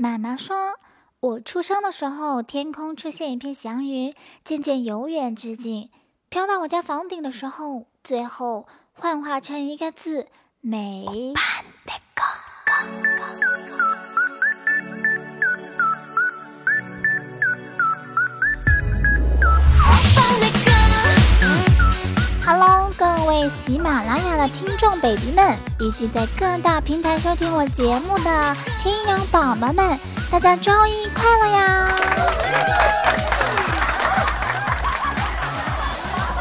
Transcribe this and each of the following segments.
妈妈说，我出生的时候，天空出现一片祥云，渐渐由远至近，飘到我家房顶的时候，最后幻化成一个字——美。位喜马拉雅的听众 baby 们，以及在各大平台收听我节目的听友宝宝们，大家周一快乐呀！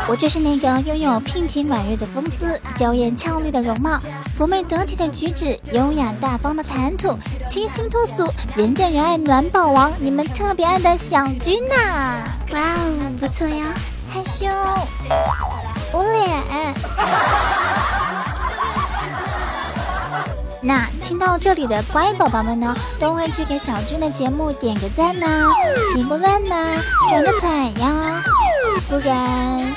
我就是那个拥有聘婷婉约的风姿、娇艳俏丽的容貌、妩媚得体的举止、优雅大方的谈吐、清新脱俗、人见人爱暖宝王，你们特别爱的小君呐！哇哦，不错呀，害羞。捂脸。那听到这里的乖宝宝们呢，都会去给小军的节目点个赞呐，点个赞呐，转个彩呀，不然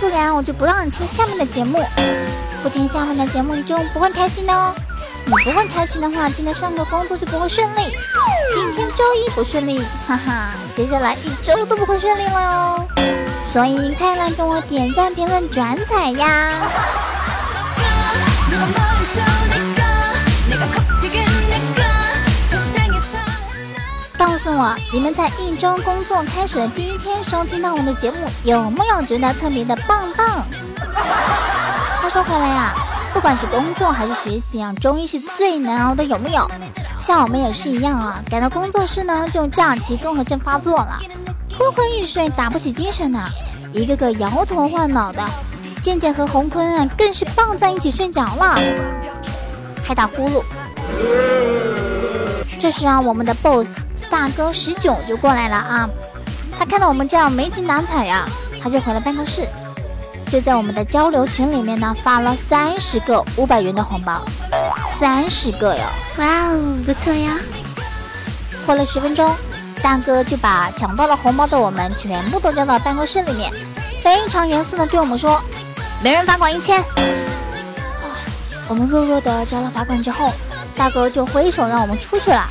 不然我就不让你听下面的节目，不听下面的节目你就不会开心的哦。你不会开心的话，今天上个工作就不会顺利。今天周一不顺利，哈哈，接下来一周都不会顺利了哦。所以快来给我点赞、评论、转载呀！告诉我，你们在一周工作开始的第一天收听到我们的节目，有没有觉得特别的棒棒？话说回来呀，不管是工作还是学习啊，周一是最难熬的，有没有？像我们也是一样啊，赶到工作室呢，就假期综合症发作了。昏昏欲睡，打不起精神呢，一个个摇头晃脑的。健健和洪坤啊，更是抱在一起睡着了，还打呼噜。这时啊，我们的 boss 大哥十九就过来了啊，他看到我们这样没精打采呀，他就回了办公室，就在我们的交流群里面呢，发了三十个五百元的红包，三十个哟！哇哦，不错呀。过了十分钟。大哥就把抢到了红包的我们全部都叫到办公室里面，非常严肃的对我们说：“每人罚款一千。”我们弱弱的交了罚款之后，大哥就挥手让我们出去了，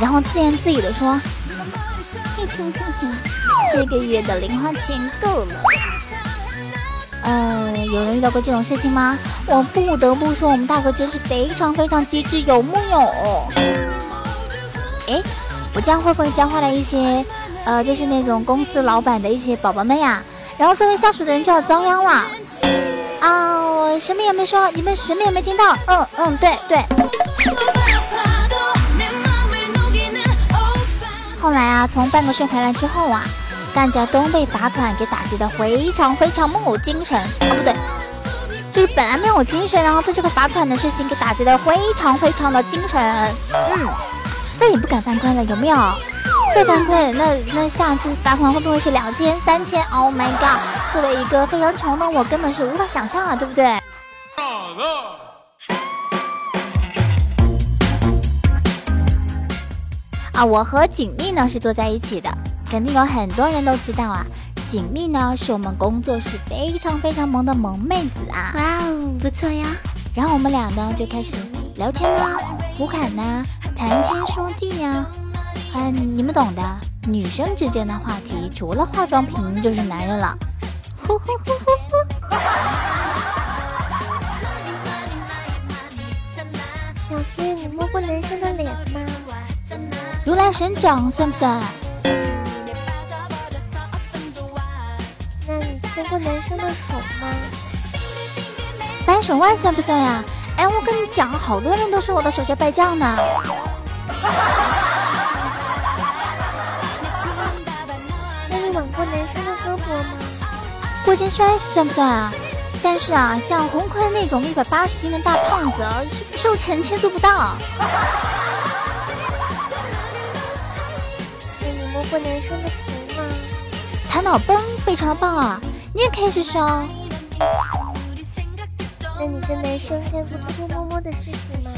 然后自言自语的说：“ 这个月的零花钱够了。”呃，有人遇到过这种事情吗？我不得不说，我们大哥真是非常非常机智，有木有？哎。我这样会不会教坏了一些，呃，就是那种公司老板的一些宝宝们呀？然后作为下属的人就要遭殃了。啊，我什么也没说，你们什么也没听到。嗯嗯，对对。后来啊，从办公室回来之后啊，大家都被罚款给打击的非常非常没有精神。啊，不对，就是本来没有精神，然后被这个罚款的事情给打击的非常非常的精神。嗯。再也不敢犯规了，有没有？再犯规，那那下次罚款会不会是两千、三千？Oh my god！作为一个非常穷的我，根本是无法想象啊，对不对？啊，我和锦觅呢是坐在一起的，肯定有很多人都知道啊。锦觅呢是我们工作室非常非常萌的萌妹子啊。哇哦，不错呀。然后我们俩呢就开始聊天啦，胡侃呐。谈天说地呀，嗯，你们懂的。女生之间的话题，除了化妆品就是男人了。呼呼呼呼呼。小军，你摸过男生的脸吗？如来神掌算不算？那你牵过男生的手吗？掰手腕算不算呀？哎，我跟你讲，好多人都是我的手下败将呢。那你吻过男生的胳膊吗？过肩摔算不算啊？但是啊，像洪坤那种一百八十斤的大胖子，瘦臣妾做不到。那你摸过男生的头吗？弹脑崩非常的棒啊，你也可以试试哦。那你跟男生干过偷偷摸摸的事情吗？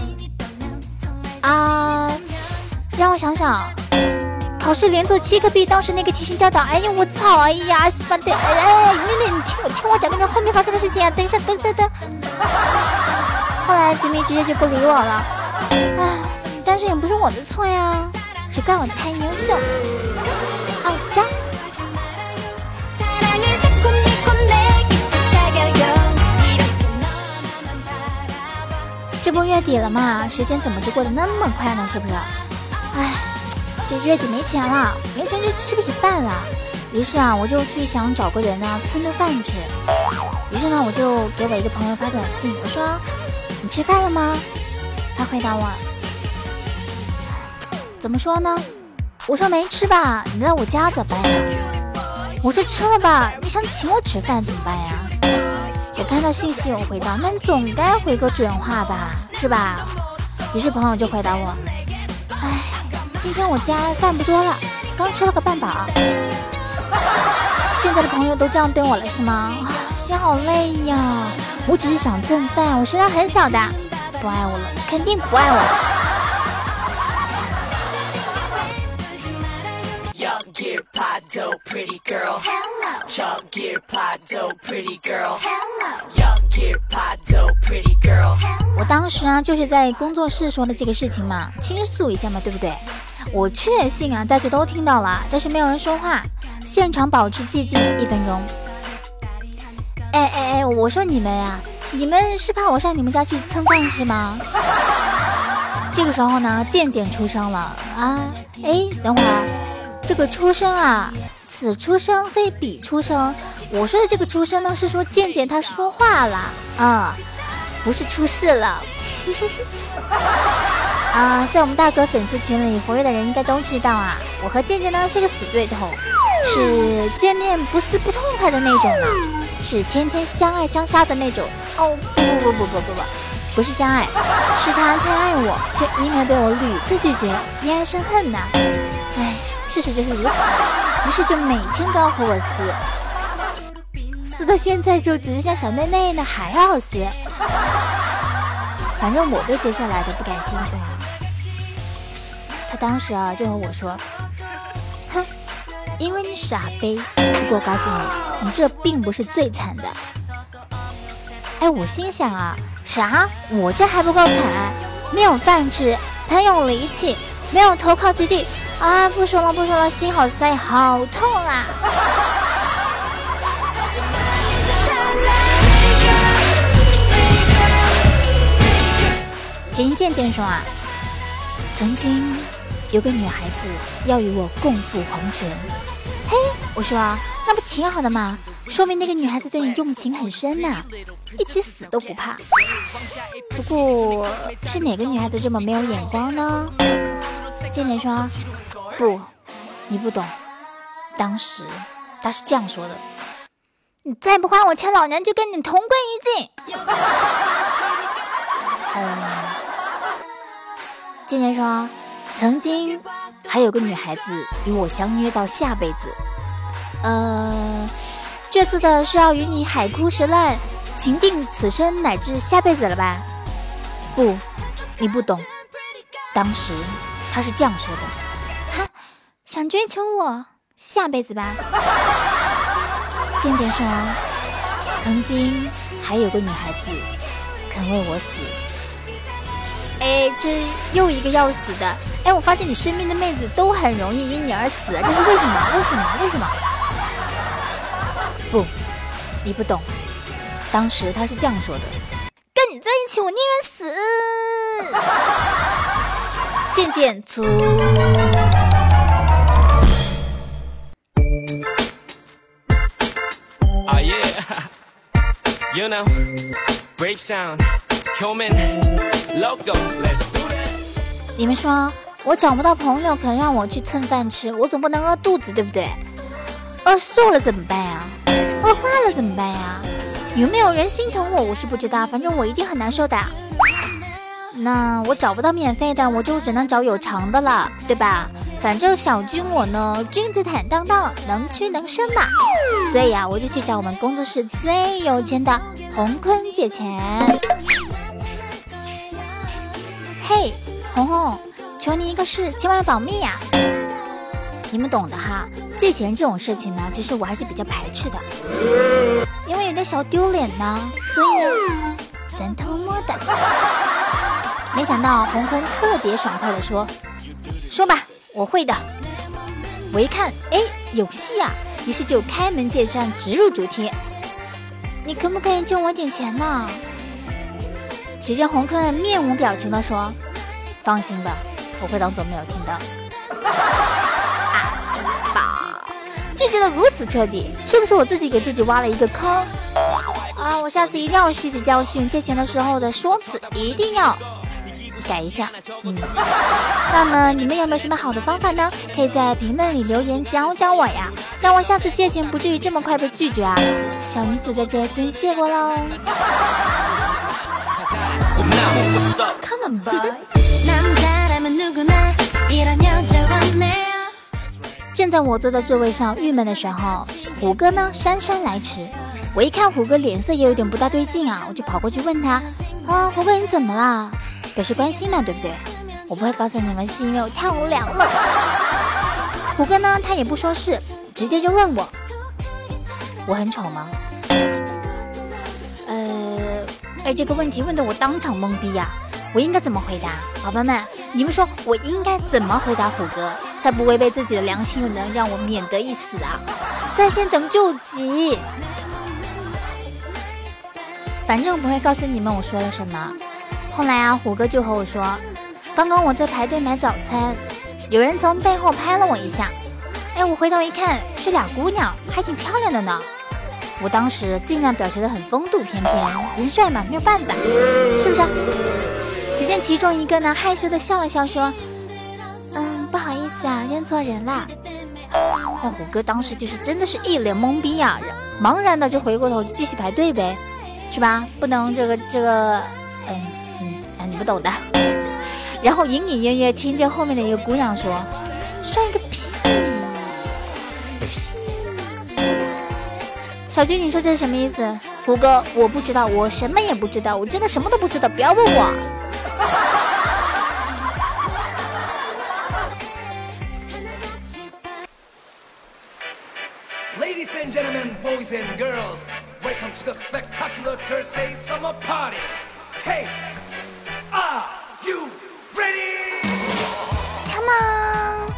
啊，让我想想，考试连做七个币，当时那个提心吊胆，哎呀我操，哎呀西巴的，哎哎，妹妹你听我听我讲那个后面发生的事情啊，等一下，等等等。后来吉米直接就不理我了，哎，但是也不是我的错呀。只怪我太优秀。傲娇。这不月底了嘛，时间怎么就过得那么快呢？是不是？这月底没钱了，没钱就吃不起饭了。于是啊，我就去想找个人呢蹭顿饭吃。于是呢，我就给我一个朋友发短信，我说：“你吃饭了吗？”他回答我：“怎么说呢？”我说：“没吃吧？你来我家咋办呀？”我说：“吃了吧？你想请我吃饭怎么办呀？”我看到信息，我回答：“那你总该回个准话吧，是吧？”于是朋友就回答我：“，今天我家饭不多了，刚吃了个半饱。”现在的朋友都这样对我了是吗？心好累呀！我只是想蹭饭，我食量很小的，不爱我了，肯定不爱我了。我当时啊，就是在工作室说的这个事情嘛，倾诉一下嘛，对不对？我确信啊，大家都听到了，但是没有人说话。现场保持寂静一分钟。哎哎哎，我说你们呀，你们是怕我上你们家去蹭饭是吗？这个时候呢，渐渐出声了啊！哎，等会儿，这个出声啊，此出声非彼出声。我说的这个出声呢，是说渐渐他说话了啊，不是出事了。啊，在我们大哥粉丝群里活跃的人应该都知道啊，我和健健呢是个死对头。是见面不撕不痛快的那种呢，是天天相爱相杀的那种。哦不不不不不不不，是相爱，是他太爱我，却因为被我屡次拒绝，因爱生恨呐。唉，事实就是如此，于是就每天都要和我撕，撕到现在就只剩下小内内呢，还要撕。反正我对接下来的不感兴趣啊。当时啊就和我说。哼因为你傻呗，不过我告诉你，你这并不是最惨的。哎，我心想啊，啥？我这还不够惨？没有饭吃，朋友离弃，没有投靠之地啊！不说了，不说了，心好塞，好痛啊！只听渐渐说啊，曾经有个女孩子要与我共赴黄泉。嘿，我说啊，那不挺好的吗？说明那个女孩子对你用情很深呐，一起死都不怕。不过，是哪个女孩子这么没有眼光呢？渐渐说，不，你不懂。当时他是这样说的：你再不还我钱，老娘就跟你同归于尽。嗯，渐渐说，曾经。还有个女孩子与我相约到下辈子，呃，这次的是要与你海枯石烂，情定此生乃至下辈子了吧？不，你不懂。当时他是这样说的：哈，想追求我，下辈子吧。渐渐说，曾经还有个女孩子肯为我死。哎，这又一个要死的。哎，我发现你身边的妹子都很容易因你而死，这是为什么？为什么？为什么？不，你不懂。当时他是这样说的：跟你在一起，我宁愿死。渐渐粗。你们说。我找不到朋友肯让我去蹭饭吃，我总不能饿肚子，对不对？饿瘦了怎么办呀？饿坏了怎么办呀？有没有人心疼我？我是不知道，反正我一定很难受的。那我找不到免费的，我就只能找有偿的了，对吧？反正小军我呢，君子坦荡荡，能屈能伸嘛。所以啊，我就去找我们工作室最有钱的洪坤借钱。嘿，红红。求你一个事，千万保密呀！你们懂的哈。借钱这种事情呢，其实我还是比较排斥的，因为有点小丢脸呢。所以呢，咱偷摸的。没想到红坤特别爽快的说：“说吧，我会的。我一看，哎，有戏啊！于是就开门见山，直入主题。你可不可以借我点钱呢？只见红客面无表情地说：“放心吧，我会当做没有听到。”阿西吧，拒绝的如此彻底，是不是我自己给自己挖了一个坑？啊，我下次一定要吸取教训，借钱的时候的说辞一定要。改一下，嗯。那么你们有没有什么好的方法呢？可以在评论里留言教教我呀，让我下次借钱不至于这么快被拒绝啊！小女子在这先谢过喽。正在我坐在座位上郁闷的时候，虎哥呢姗姗来迟。我一看虎哥脸色也有点不大对劲啊，我就跑过去问他：啊，虎哥你怎么了？表示关心嘛，对不对？我不会告诉你们，是因为我太无聊了。虎哥呢，他也不说是，直接就问我：我很丑吗？呃，哎，这个问题问的我当场懵逼呀！我应该怎么回答？宝宝们，你们说我应该怎么回答虎哥，才不违背自己的良心，又能让我免得一死啊？在线等救急。反正不会告诉你们我说了什么。后来啊，虎哥就和我说，刚刚我在排队买早餐，有人从背后拍了我一下。哎，我回头一看，是俩姑娘，还挺漂亮的呢。我当时尽量表现得很风度翩翩，人帅嘛，没有办法，是不是？只见其中一个呢，害羞的笑了笑，说：“嗯，不好意思啊，认错人了。”那虎哥当时就是真的是一脸懵逼呀，茫然的就回过头就继续排队呗，是吧？不能这个这个，嗯嗯，哎，你。不懂的，然后隐隐约约听见后面的一个姑娘说：“帅个屁！”小军，你说这是什么意思？胡哥，我不知道，我什么也不知道，我真的什么都不知道，不要问我。Ladies and gentlemen, boys and girls, welcome to the spectacular Thursday summer party. Hey. Come on！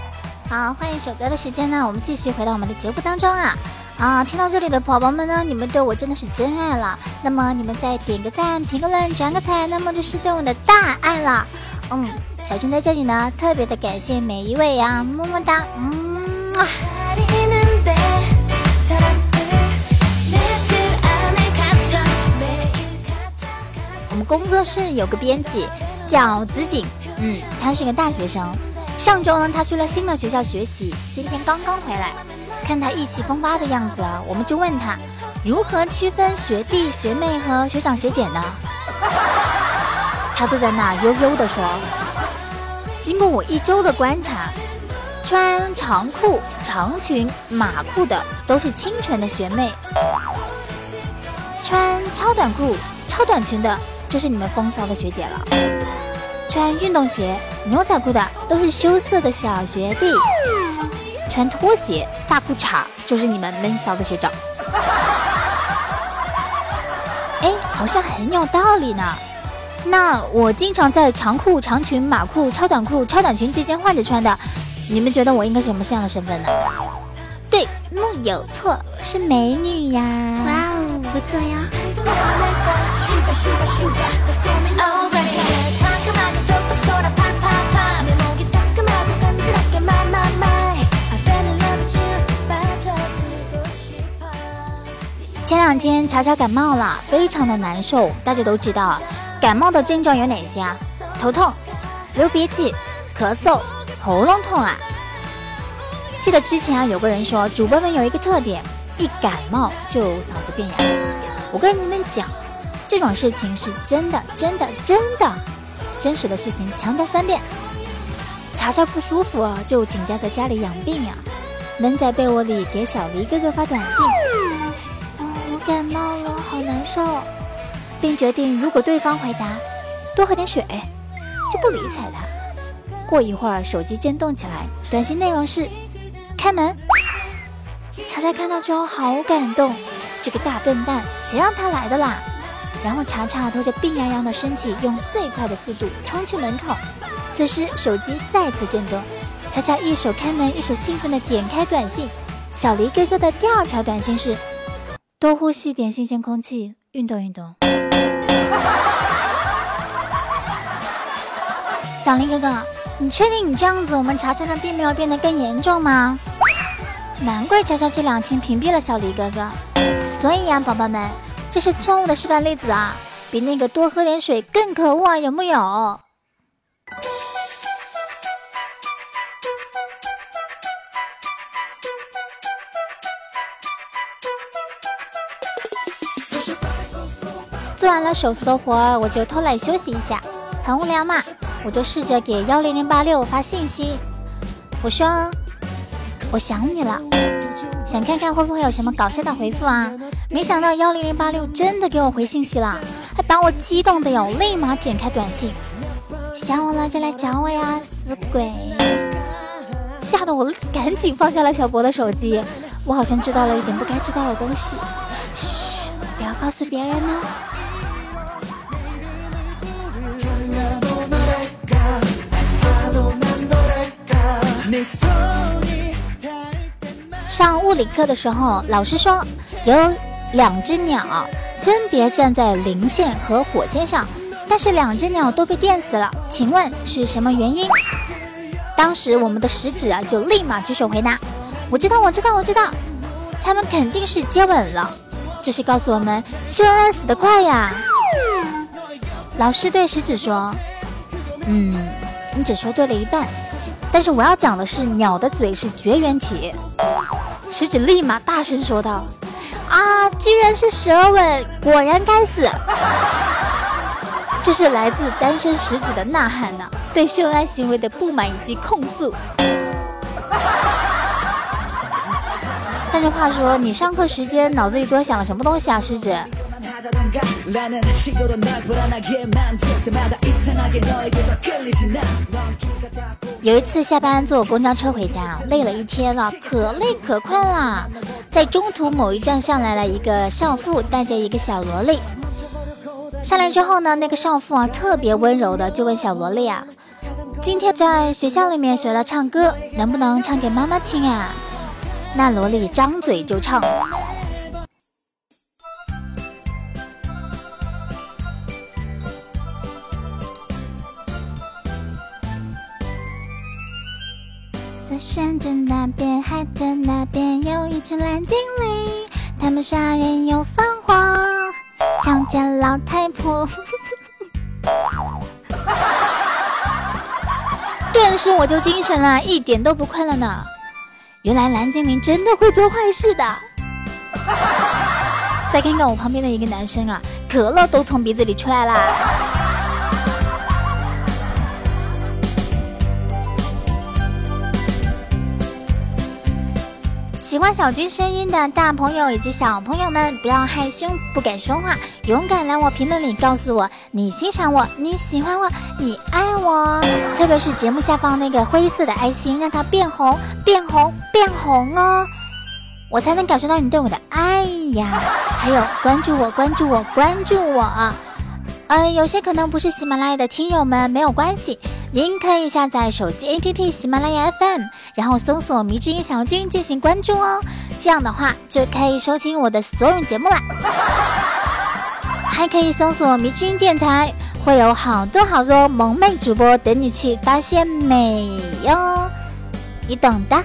好，欢迎首歌的时间呢，我们继续回到我们的节目当中啊啊！听到这里的宝宝们呢，你们对我真的是真爱了。那么你们再点个赞、评个论、转个彩，那么就是对我的大爱了。嗯，小军在这里呢，特别的感谢每一位呀，么么哒，嗯啊。我们工作室有个编辑。叫子锦，嗯，他是个大学生。上周呢，他去了新的学校学习，今天刚刚回来。看他意气风发的样子啊，我们就问他如何区分学弟学妹和学长学姐呢？他坐在那悠悠地说：“经过我一周的观察，穿长裤、长裙、马裤的都是清纯的学妹，穿超短裤、超短裙的。”就是你们风骚的学姐了，穿运动鞋、牛仔裤的都是羞涩的小学弟，穿拖鞋、大裤衩就是你们闷骚的学长。哎，好像很有道理呢。那我经常在长裤、长裙、马裤、超短裤、超短裙之间换着穿的，你们觉得我应该是什么样的身份呢？对，木有错，是美女呀。哇哦，不错呀。前两天查查感冒了，非常的难受。大家都知道，感冒的症状有哪些啊？头痛、流鼻涕、咳嗽、喉咙痛啊。记得之前啊，有个人说，主播们有一个特点，一感冒就嗓子变哑。我跟你们讲。这种事情是真的，真的，真的，真实的事情，强调三遍。查查不舒服啊，就请假在家里养病呀，闷在被窝里给小黎哥哥发短信。感冒了，好难受，并决定如果对方回答多喝点水，就不理睬他。过一会儿，手机震动起来，短信内容是开门。查查看到之后好感动，这个大笨蛋，谁让他来的啦？然后查查拖着病殃殃的身体，用最快的速度冲去门口。此时手机再次震动，恰恰一手开门，一手兴奋的点开短信。小黎哥哥的第二条短信是：多呼吸点新鲜空气，运动运动。小黎哥哥，你确定你这样子，我们查查的并没有变得更严重吗？难怪佳佳这两天屏蔽了小黎哥哥。所以呀，宝宝们，这是错误的示范例子啊，比那个多喝点水更可恶啊，有木有？做完了手头的活儿，我就偷懒休息一下，很无聊嘛，我就试着给幺零零八六发信息，我说我想你了，想看看会不会有什么搞笑的回复啊？没想到幺零零八六真的给我回信息了，还把我激动的哟，立马点开短信，想我了就来找我呀，死鬼！吓得我赶紧放下了小博的手机，我好像知道了一点不该知道的东西，嘘，不要告诉别人呢。上物理课的时候，老师说有两只鸟分别站在零线和火线上，但是两只鸟都被电死了。请问是什么原因？当时我们的食指啊就立马举手回答：“我知道，我知道，我知道，他们肯定是接吻了。”这是告诉我们秀恩爱死得快呀。老师对食指说：“嗯，你只说对了一半。”但是我要讲的是，鸟的嘴是绝缘体。食指立马大声说道：“啊，居然是舌吻，果然该死！”这是来自单身食指的呐喊呢，对秀恩爱行为的不满以及控诉。但是话说，你上课时间脑子里都想了什么东西啊，食指？有一次下班坐公交车回家，累了一天了，可累可困了。在中途某一站上来了一个少妇，带着一个小萝莉。上来之后呢，那个少妇啊特别温柔的就问小萝莉啊：“今天在学校里面学了唱歌，能不能唱给妈妈听啊？”那萝莉张嘴就唱。在那边，海的那边，有一群蓝精灵，他们杀人又放火，强奸老太婆。顿时我就精神了，一点都不困了呢。原来蓝精灵真的会做坏事的。再看看我旁边的一个男生啊，可乐都从鼻子里出来啦。欢小军声音的大朋友以及小朋友们，不要害羞，不敢说话，勇敢来我评论里告诉我你欣赏我，你喜欢我，你爱我。特别是节目下方那个灰色的爱心，让它变红，变红，变红哦，我才能感受到你对我的爱呀。还有关注我，关注我，关注我。嗯，有些可能不是喜马拉雅的听友们，没有关系。您可以下载手机 APP 喜马拉雅 FM，然后搜索“迷之音小军”进行关注哦。这样的话就可以收听我的所有节目啦。还可以搜索“迷之音电台”，会有好多好多萌妹主播等你去发现美哟，你懂的。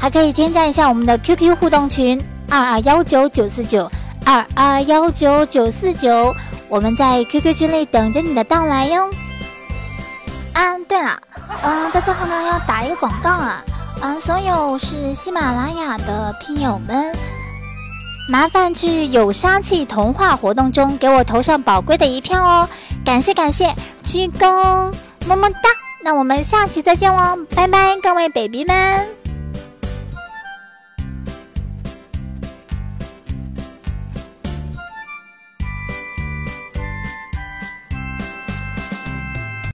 还可以添加一下我们的 QQ 互动群二二幺九九四九二二幺九九四九，我们在 QQ 群里等着你的到来哟。嗯，对了，嗯，在最后呢要打一个广告啊，嗯，所有是喜马拉雅的听友们，麻烦去有杀气童话活动中给我投上宝贵的一票哦，感谢感谢，鞠躬，么么哒，那我们下期再见喽，拜拜，各位 baby 们。